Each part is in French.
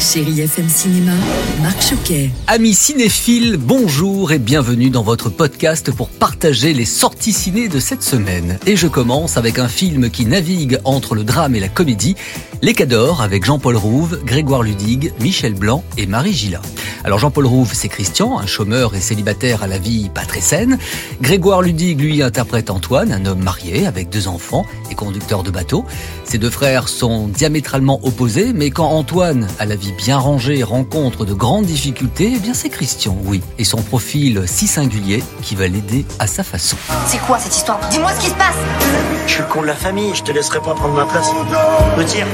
Chérie FM Cinéma, Marc Choquet. Amis cinéphiles, bonjour et bienvenue dans votre podcast pour partager les sorties ciné de cette semaine. Et je commence avec un film qui navigue entre le drame et la comédie, Les Cadors avec Jean-Paul Rouve, Grégoire Ludig, Michel Blanc et Marie Gilla. Alors Jean-Paul Rouve, c'est Christian, un chômeur et célibataire à la vie pas très saine. Grégoire Ludig, lui, interprète Antoine, un homme marié avec deux enfants conducteur de bateau. Ces deux frères sont diamétralement opposés, mais quand Antoine a la vie bien rangée rencontre de grandes difficultés, eh bien c'est Christian, oui, et son profil si singulier qui va l'aider à sa façon. C'est quoi cette histoire? Dis-moi ce qui se passe Je suis le con de la famille, je te laisserai pas prendre ma place. Me tire.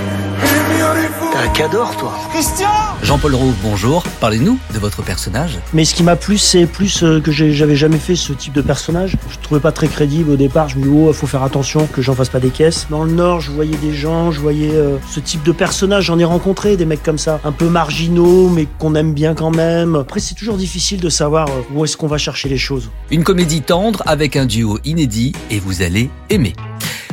T'as un cador, toi. Jean-Paul Rouve, bonjour, parlez-nous de votre personnage. Mais ce qui m'a plu, c'est plus euh, que j'avais jamais fait ce type de personnage. Je trouvais pas très crédible au départ. Je me dis, oh, faut faire attention que j'en fasse pas des caisses. Dans le Nord, je voyais des gens, je voyais euh, ce type de personnage. J'en ai rencontré des mecs comme ça, un peu marginaux, mais qu'on aime bien quand même. Après, c'est toujours difficile de savoir euh, où est-ce qu'on va chercher les choses. Une comédie tendre avec un duo inédit et vous allez aimer.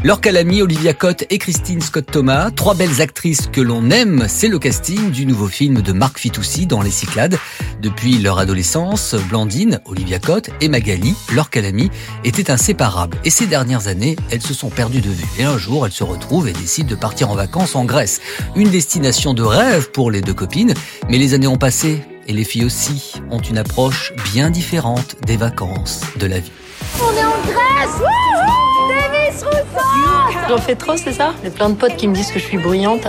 Laure Calamy, Olivia Cotte et Christine Scott-Thomas, trois belles actrices que l'on aime, c'est le casting du nouveau film de Marc Fitoussi dans Les Cyclades. Depuis leur adolescence, Blandine, Olivia Cotte et Magali, Laure Calamy, étaient inséparables. Et ces dernières années, elles se sont perdues de vue. Et un jour, elles se retrouvent et décident de partir en vacances en Grèce. Une destination de rêve pour les deux copines, mais les années ont passé. Et les filles aussi ont une approche bien différente des vacances, de la vie. J'en fais trop, c'est ça? J'ai plein de potes qui me disent que je suis bruyante.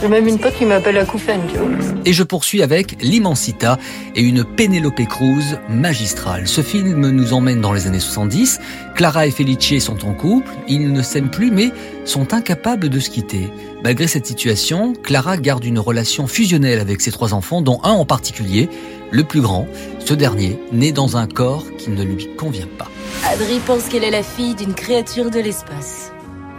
J'ai même une pote qui m'appelle tu vois. Et je poursuis avec L'Immensita et une Pénélope Cruz magistrale. Ce film nous emmène dans les années 70. Clara et Felice sont en couple, ils ne s'aiment plus mais sont incapables de se quitter. Malgré cette situation, Clara garde une relation fusionnelle avec ses trois enfants, dont un en particulier, le plus grand. Ce dernier, né dans un corps qui ne lui convient pas. Adri pense qu'elle est la fille d'une créature de l'espace.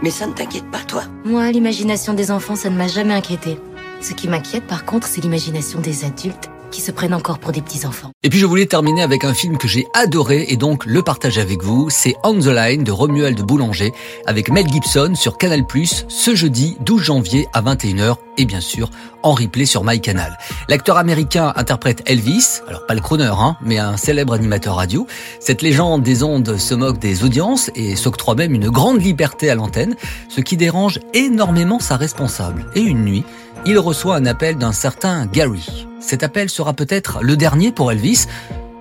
Mais ça ne t'inquiète pas, toi Moi, l'imagination des enfants, ça ne m'a jamais inquiété. Ce qui m'inquiète, par contre, c'est l'imagination des adultes qui se prennent encore pour des petits-enfants. Et puis je voulais terminer avec un film que j'ai adoré et donc le partage avec vous. C'est On the Line de Romuald Boulanger avec Mel Gibson sur Canal+, ce jeudi 12 janvier à 21h et bien sûr en replay sur MyCanal. L'acteur américain interprète Elvis, alors pas le crooner, hein, mais un célèbre animateur radio. Cette légende des ondes se moque des audiences et s'octroie même une grande liberté à l'antenne, ce qui dérange énormément sa responsable. Et une nuit, il reçoit un appel d'un certain Gary. Cet appel sera peut-être le dernier pour Elvis,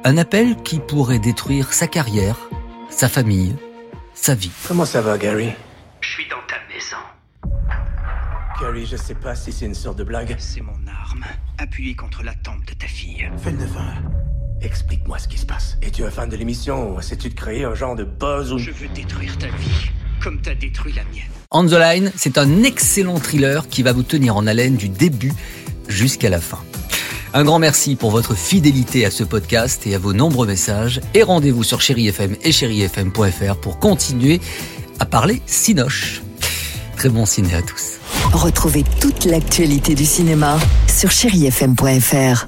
un appel qui pourrait détruire sa carrière, sa famille, sa vie. Comment ça va, Gary? Je suis dans ta maison. Gary, je sais pas si c'est une sorte de blague. C'est mon arme, appuyée contre la tempe de ta fille. Fais le devin. Explique-moi ce qui se passe. Es-tu un fan de l'émission ou essaies-tu de créer un genre de buzz ou... Je veux détruire ta vie, comme t'as détruit la mienne. On the Line, c'est un excellent thriller qui va vous tenir en haleine du début jusqu'à la fin. Un grand merci pour votre fidélité à ce podcast et à vos nombreux messages. Et rendez-vous sur Chéri FM et chérifm.fr pour continuer à parler Cinoche. Très bon ciné à tous. Retrouvez toute l'actualité du cinéma sur chérifm.fr.